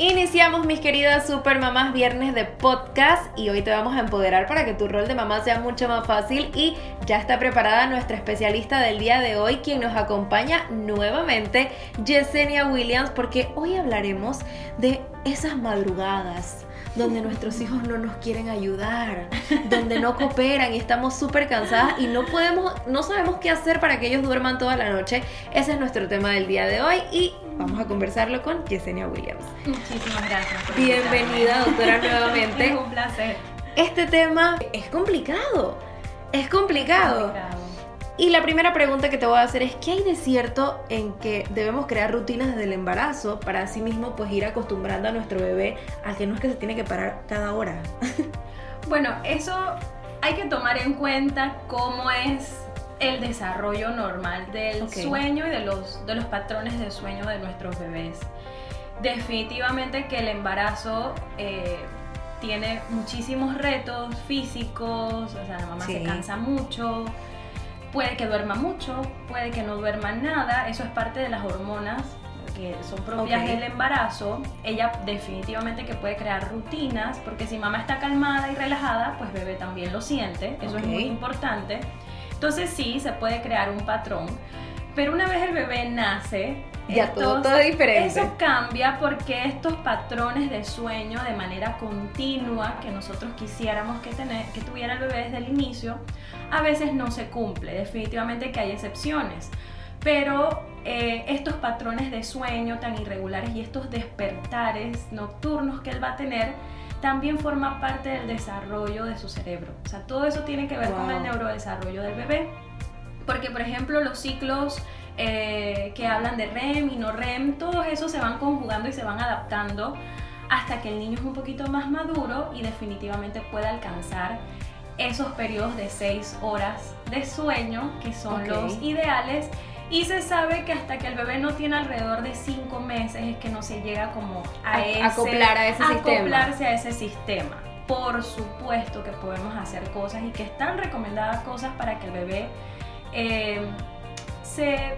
Iniciamos mis queridas super mamás viernes de podcast y hoy te vamos a empoderar para que tu rol de mamá sea mucho más fácil y ya está preparada nuestra especialista del día de hoy quien nos acompaña nuevamente Yesenia Williams porque hoy hablaremos de esas madrugadas donde nuestros hijos no nos quieren ayudar, donde no cooperan y estamos súper cansadas y no podemos, no sabemos qué hacer para que ellos duerman toda la noche. Ese es nuestro tema del día de hoy y vamos a conversarlo con Yesenia Williams. Muchísimas gracias. Bienvenida, doctora, nuevamente. Es un placer. Este tema es complicado. Es complicado. Y la primera pregunta que te voy a hacer es, ¿qué hay de cierto en que debemos crear rutinas desde el embarazo para así mismo pues ir acostumbrando a nuestro bebé a que no es que se tiene que parar cada hora? bueno, eso hay que tomar en cuenta cómo es el desarrollo normal del sueño y de los, de los patrones de sueño de nuestros bebés. Definitivamente que el embarazo... Eh, tiene muchísimos retos físicos, o sea, la mamá se cansa mucho, Puede que duerma mucho, puede que no duerma nada, eso es parte de las hormonas que son propias del embarazo. Ella definitivamente que puede crear rutinas, porque si mamá está calmada y relajada, pues bebé también lo siente, eso es muy importante. Entonces sí, se puede crear un patrón, pero una vez el bebé nace, ya todo, todo diferente. Eso cambia porque estos patrones de sueño de manera continua que nosotros quisiéramos que, tener, que tuviera el bebé desde el inicio, a veces no se cumple. Definitivamente que hay excepciones. Pero eh, estos patrones de sueño tan irregulares y estos despertares nocturnos que él va a tener, también forma parte del desarrollo de su cerebro. O sea, todo eso tiene que ver con el neurodesarrollo del bebé. Porque, por ejemplo, los ciclos eh, que hablan de REM y no REM, todos esos se van conjugando y se van adaptando hasta que el niño es un poquito más maduro y definitivamente puede alcanzar esos periodos de 6 horas de sueño, que son los ideales. Y se sabe que hasta que el bebé no tiene alrededor de 5 meses es que no se llega como a, ese, acoplar a ese acoplarse a ese sistema. Por supuesto que podemos hacer cosas y que están recomendadas cosas para que el bebé eh, se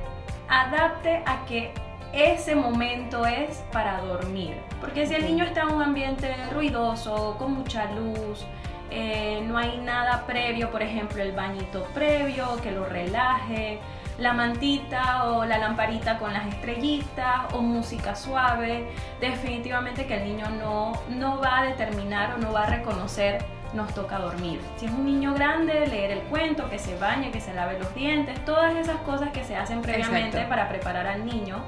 adapte a que ese momento es para dormir. Porque si el niño está en un ambiente ruidoso, con mucha luz, eh, no hay nada previo, por ejemplo el bañito previo que lo relaje, la mantita o la lamparita con las estrellitas o música suave, definitivamente que el niño no, no va a determinar o no va a reconocer nos toca dormir. Si es un niño grande, leer el cuento, que se bañe, que se lave los dientes, todas esas cosas que se hacen previamente para preparar al niño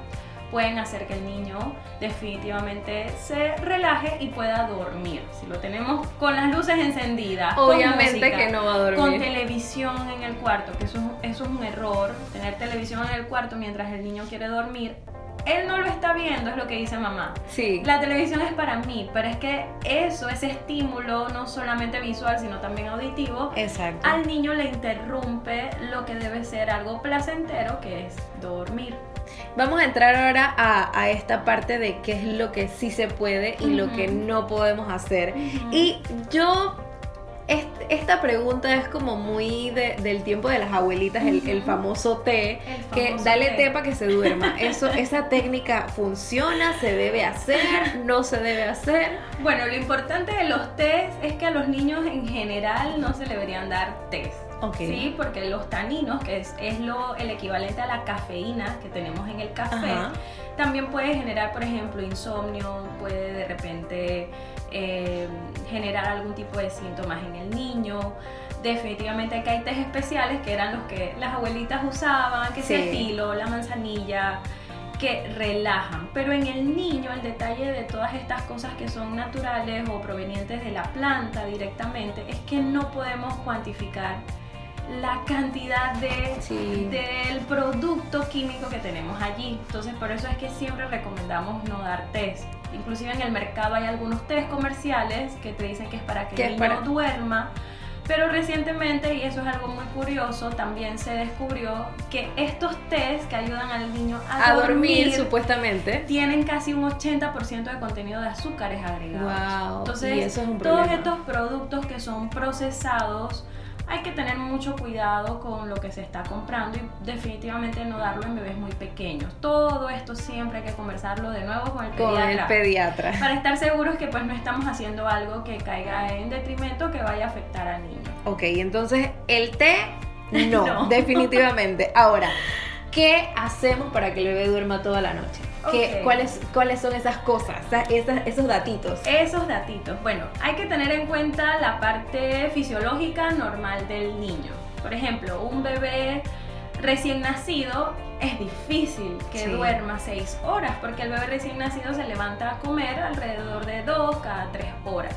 pueden hacer que el niño definitivamente se relaje y pueda dormir. Si lo tenemos con las luces encendidas, obviamente que no va a dormir. Con televisión en el cuarto, que eso, eso es un error, tener televisión en el cuarto mientras el niño quiere dormir, él no lo está viendo, es lo que dice mamá. Sí. La televisión es para mí, pero es que eso, ese estímulo, no solamente visual, sino también auditivo, Exacto. al niño le interrumpe lo que debe ser algo placentero, que es dormir. Vamos a entrar ahora a, esta parte de qué es lo que sí se puede y lo que no podemos hacer. Y yo esta pregunta es como muy del tiempo de las abuelitas, el, famoso té, que dale té. para que se duerma. Eso, ¿Esa técnica funciona? ¿Se debe hacer? ¿No se debe hacer? Bueno, lo importante de los tés es que a los niños en general no se le deberían dar tés. Sí, porque los taninos, que es, es lo, el equivalente a la cafeína que tenemos en el café, también puede generar, por ejemplo, insomnio, puede de repente eh, generar algún tipo de síntomas en el niño. Definitivamente que hay test especiales que eran los que las abuelitas usaban, que es el tilo, la manzanilla, que relajan. Pero en el niño el detalle de todas estas cosas que son naturales o provenientes de la planta directamente es que no podemos cuantificar la cantidad de, del producto químico que tenemos allí. Entonces por eso es que siempre recomendamos no dar test. Inclusive en el mercado hay algunos test comerciales que te dicen que es para que el niño duerma, Pero recientemente, y eso es algo muy curioso, también se descubrió que estos test que ayudan al niño a, A dormir, dormir supuestamente. tienen casi un 80% de contenido de azúcares agregados. Wow, Entonces, y eso es un todos estos productos que son procesados, hay que tener mucho cuidado con lo que se está comprando y definitivamente no darlo en bebés muy pequeños. Todo esto siempre hay que conversarlo de nuevo con el Con pediatra. el pediatra. para estar seguros que pues no estamos haciendo algo que caiga en detrimento que vaya a afectar al niño. Ok, entonces el té, no, No. definitivamente. Ahora, ¿qué hacemos para que el bebé duerma toda la noche? ¿Qué- Ok. cuáles, ¿Cuáles son esas cosas, esas- esas- esos datitos? Esos datitos. Bueno, hay que tener en cuenta la parte fisiológica normal del niño. Por ejemplo, un bebé recién nacido es difícil que Sí. duerma 6 horas porque el bebé recién nacido se levanta a comer alrededor de 2 cada 3 horas.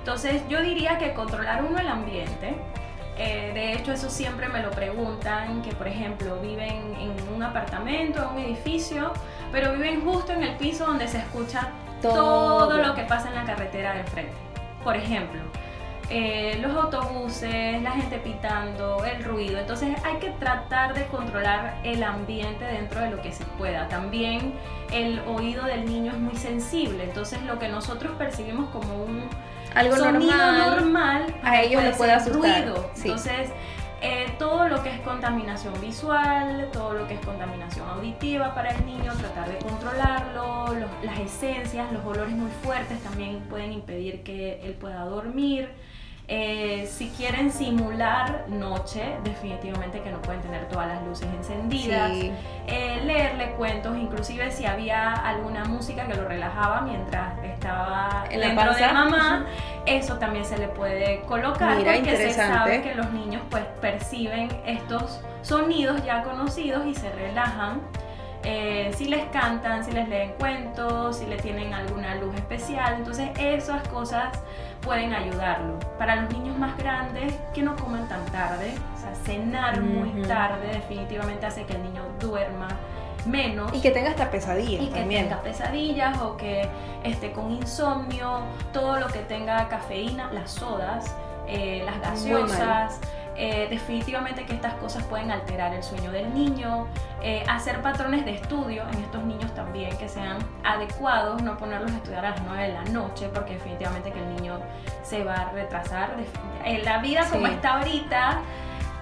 Entonces yo diría que controlar uno el ambiente. eh, de hecho, eso siempre me lo preguntan, que por ejemplo viven en un apartamento, en un edificio, pero viven justo en el piso donde se escucha Todo. todo, lo que pasa en la carretera de frente. Por ejemplo, eh, los autobuses, la gente pitando, el ruido. Entonces hay que tratar de controlar el ambiente dentro de lo que se pueda. También el oído del niño es muy sensible, entonces lo que nosotros percibimos como un Algo sonido normal. normal, a ellos les puede asustar, ruido. sí. Entonces eh, todo lo que es contaminación visual, todo lo que es contaminación auditiva para el niño, tratar de controlarlo, los- las esencias, los olores muy fuertes también pueden impedir que él pueda dormir. Eh, si quieren simular noche, definitivamente que no pueden tener todas las luces encendidas. Sí. Eh, leerle cuentos, inclusive si había alguna música que lo relajaba mientras estaba En la dentro de panza. mamá, eso también se le puede colocar Mira, porque se sabe que los niños pues perciben estos sonidos ya conocidos y se relajan. Eh, si les cantan, si les leen cuentos, si le tienen alguna luz especial, entonces esas cosas pueden ayudarlo. Para los niños más grandes, que no coman tan tarde, o sea, cenar muy Ujú. tarde definitivamente hace que el niño duerma menos Y que tenga hasta pesadillas y que también. tenga pesadillas o que esté con insomnio, todo lo que tenga cafeína, las sodas, eh, las gaseosas. eh, definitivamente que estas cosas pueden alterar el sueño del niño, eh, hacer patrones de estudio en estos niños también que sean adecuados, no ponerlos a estudiar a las 9 de la noche porque definitivamente que el niño se va a retrasar. En la vida como está ahorita,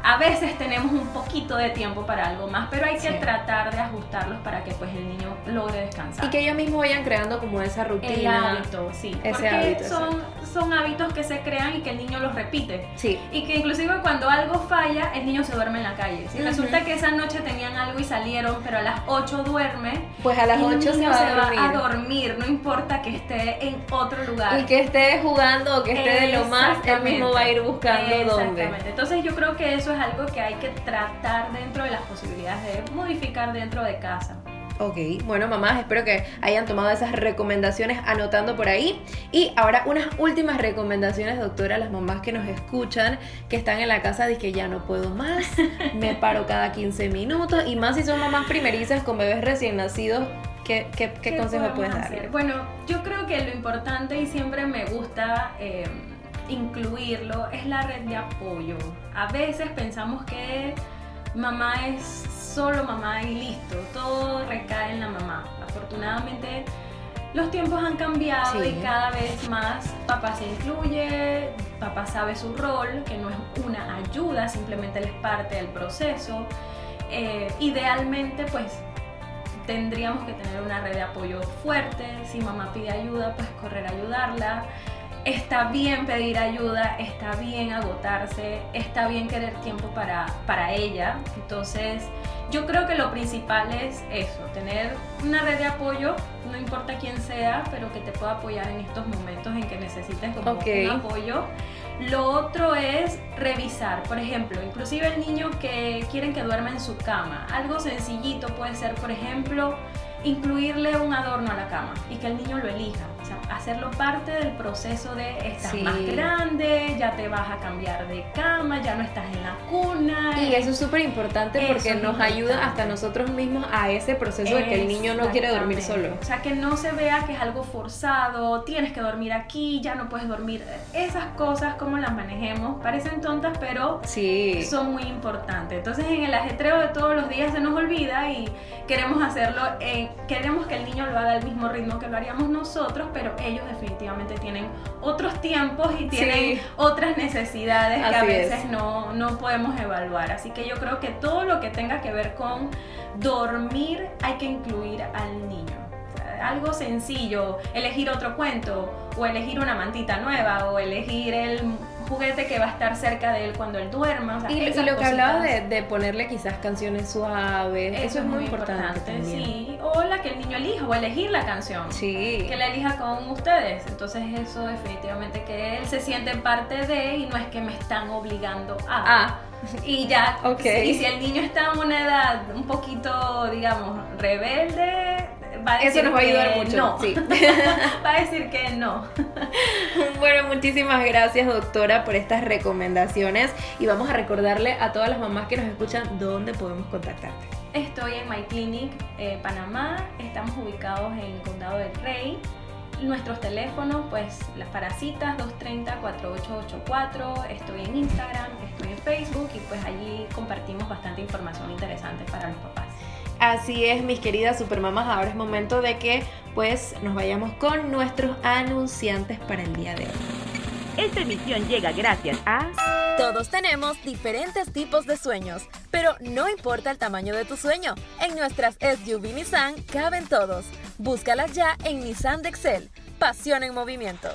a veces tenemos un poquito de tiempo para algo más, pero hay que Sí. tratar de ajustarlos para que pues el niño logre descansar. Y que ellos mismos vayan creando como esa el rutina. hábito, sí. Ese porque hábito, son, son hábitos que se crean y que el niño los repite. Sí. Y que inclusive cuando algo falla, el niño se duerme en la calle. Si resulta que esa noche tenían algo y salieron, pero a las 8 duerme, Pues a las el 8 se niño va se a dormir. va a dormir, no importa que esté en otro lugar. Y que esté jugando o que esté de lo más, él mismo va a ir buscando dónde. Exactamente. Entonces yo creo que eso es algo que hay que tratar dentro de las posibilidades de modificar dentro de casa. Ok, bueno mamás, espero que hayan tomado esas recomendaciones anotando por ahí. Y ahora unas últimas recomendaciones, doctora, a las mamás que nos escuchan, que están en la casa, de que ya no puedo más, me paro cada 15 minutos, y más si son mamás primerizas con bebés recién nacidos, ¿qué, qué, qué consejo puedes darle? Bueno, yo creo que lo importante y siempre me gusta eh, incluirlo es la red de apoyo. A veces pensamos que mamá es solo mamá y listo, todo recae en la mamá. Afortunadamente los tiempos han cambiado Sí. y cada vez más papá se incluye, papá sabe su rol, que no es una ayuda, simplemente él es parte del proceso. Eh, idealmente pues tendríamos que tener una red de apoyo fuerte. Si mamá pide ayuda, pues correr a ayudarla. Está bien pedir ayuda, está bien agotarse, está bien querer tiempo para, para ella. Entonces, yo creo que lo principal es eso, tener una red de apoyo, no importa quién sea, pero que te pueda apoyar en estos momentos en que necesites como un apoyo. Lo otro es revisar, por ejemplo, inclusive el niño que quieren que duerma en su cama. Algo sencillito puede ser, por ejemplo, incluirle un adorno a la cama y que el niño lo elija. O sea, hacerlo parte del proceso de estás Sí. más grande, ya te vas a cambiar de cama, ya no estás en la cuna. Y eso es súper importante porque nos ayuda hasta nosotros mismos a ese proceso de que el niño no quiere dormir solo. O sea, que no se vea que es algo forzado, tienes que dormir aquí, ya no puedes dormir. Esas cosas, como las manejemos, parecen tontas, pero Sí. son muy importantes. Entonces, en el ajetreo de todos los días se nos olvida y queremos hacerlo, eh, queremos que el niño lo haga al mismo ritmo que lo haríamos nosotros, pero ellos definitivamente tienen otros tiempos y tienen Sí. otras necesidades que a veces es. no, no podemos evaluar. Así que yo creo que todo lo que tenga que ver con dormir hay que incluir al niño. Algo sencillo, elegir otro cuento, o elegir una mantita nueva, o elegir el juguete que va a estar cerca de él cuando él duerma. o sea, Y, lo que hablabas de, ponerle quizás canciones suaves, eso, es muy importante, sí. O la que el niño elija, o elegir la canción. Sí. Que la elija con ustedes. Entonces eso definitivamente que él se siente parte de y no es que me están obligando a. Ah, Y ya, y si el niño está en una edad un poquito, digamos, rebelde, va a decir eso nos va a ayudar que mucho. No. Sí. va a decir que no. Muchísimas gracias doctora por estas recomendaciones y vamos a recordarle a todas las mamás que nos escuchan dónde podemos contactarte. Estoy en My Clinic eh, Panamá, estamos ubicados en Condado del Rey. Nuestros teléfonos, pues las para citas 230-4884. Estoy en Instagram, estoy en Facebook y pues allí compartimos bastante información interesante para los papás. Así es, mis queridas supermamás, ahora es momento de que pues nos vayamos con nuestros anunciantes para el día de hoy. Esta emisión llega gracias a... Todos tenemos diferentes tipos de sueños, pero no importa el tamaño de tu sueño. En nuestras SUV Nissan caben todos. Búscalas ya en Nissan de Excel. Pasión en movimiento.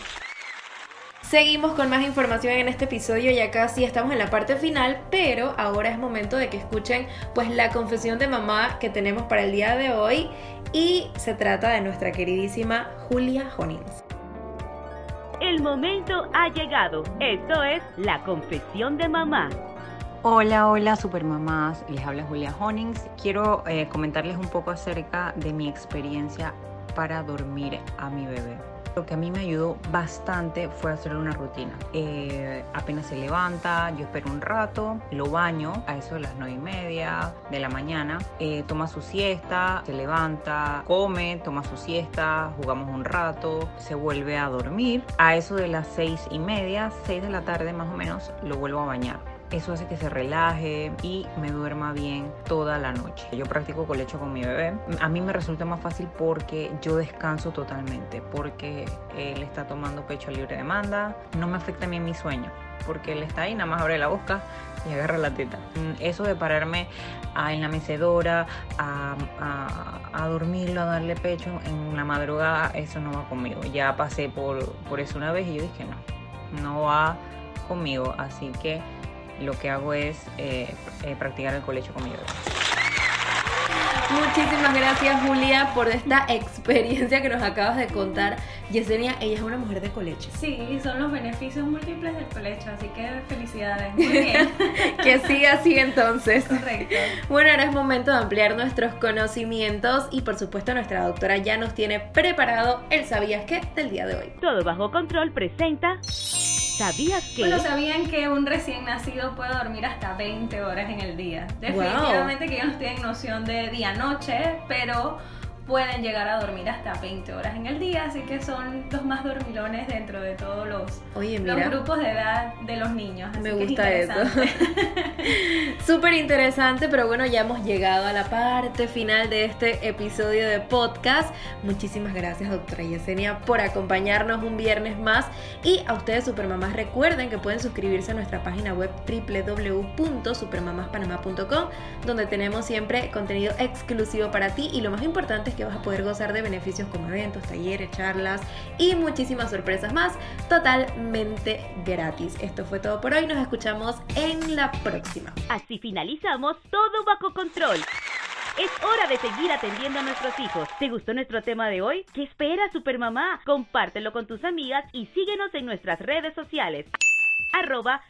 Seguimos con más información en este episodio, ya casi estamos en la parte final, pero ahora es momento de que escuchen pues la confesión de mamá que tenemos para el día de hoy y se trata de nuestra queridísima Julia Honings. El momento ha llegado. Esto es la confesión de mamá. Hola, hola supermamás, les habla Julia Honings. Quiero eh, comentarles un poco acerca de mi experiencia para dormir a mi bebé. Lo que a mí me ayudó bastante fue hacerle una rutina. Eh, apenas se levanta, yo espero un rato, lo baño a eso de las 9 y media de la mañana, eh, toma su siesta, se levanta, come, toma su siesta, jugamos un rato, se vuelve a dormir. A eso de las 6 y media, 6 de la tarde más o menos, lo vuelvo a bañar. Eso hace que se relaje y me duerma bien toda la noche. Yo practico colecho con mi bebé. A mí me resulta más fácil porque yo descanso totalmente, porque él está tomando pecho a libre demanda. No me afecta a mí mi sueño, porque él está ahí, nada más abre la boca y agarra la teta. Mm, Eso de pararme a- en la mecedora, a, a- a dormirlo, a darle pecho en la madrugada, eso no va conmigo. Ya pasé por, por eso una vez y yo dije no, no va conmigo. Así que lo que hago es eh, eh, practicar el colecho con mi bebé. Muchísimas gracias Julia por esta experiencia que nos acabas de contar. Yesenia, ella es una mujer de colecho. Sí, son los beneficios múltiples del colecho, así que felicidades. Muy bien. Que siga así entonces. Correcto. Bueno, ahora es momento de ampliar nuestros conocimientos y por supuesto nuestra doctora ya nos tiene preparado el sabías qué del día de hoy. Todo bajo control presenta... ¿Sabías que... Bueno, ¿sabían que un recién nacido puede dormir hasta 20 horas en el día? Definitivamente que ellos no tienen noción de día-noche, pero pueden llegar a dormir hasta 20 horas en el día, así que son los más dormilones dentro de todos los, Oye, los grupos de edad de los niños. así me que es gusta eso. Súper interesante, pero bueno, ya hemos llegado a la parte final de este episodio de podcast. Muchísimas gracias, doctora Yesenia, por acompañarnos un viernes más. Y a ustedes, supermamás, recuerden que pueden suscribirse a nuestra página web www.supermamaspanamá.com, donde tenemos siempre contenido exclusivo para ti. Y lo más importante es que vas a poder gozar de beneficios como eventos, talleres, charlas y muchísimas sorpresas más totalmente gratis. Esto fue todo por hoy. Nos escuchamos en la próxima. Así finalizamos todo bajo control. Es hora de seguir atendiendo a nuestros hijos. ¿Te gustó nuestro tema de hoy? ¿Qué espera, Supermamá? Compártelo con tus amigas y síguenos en nuestras redes sociales. Arroba.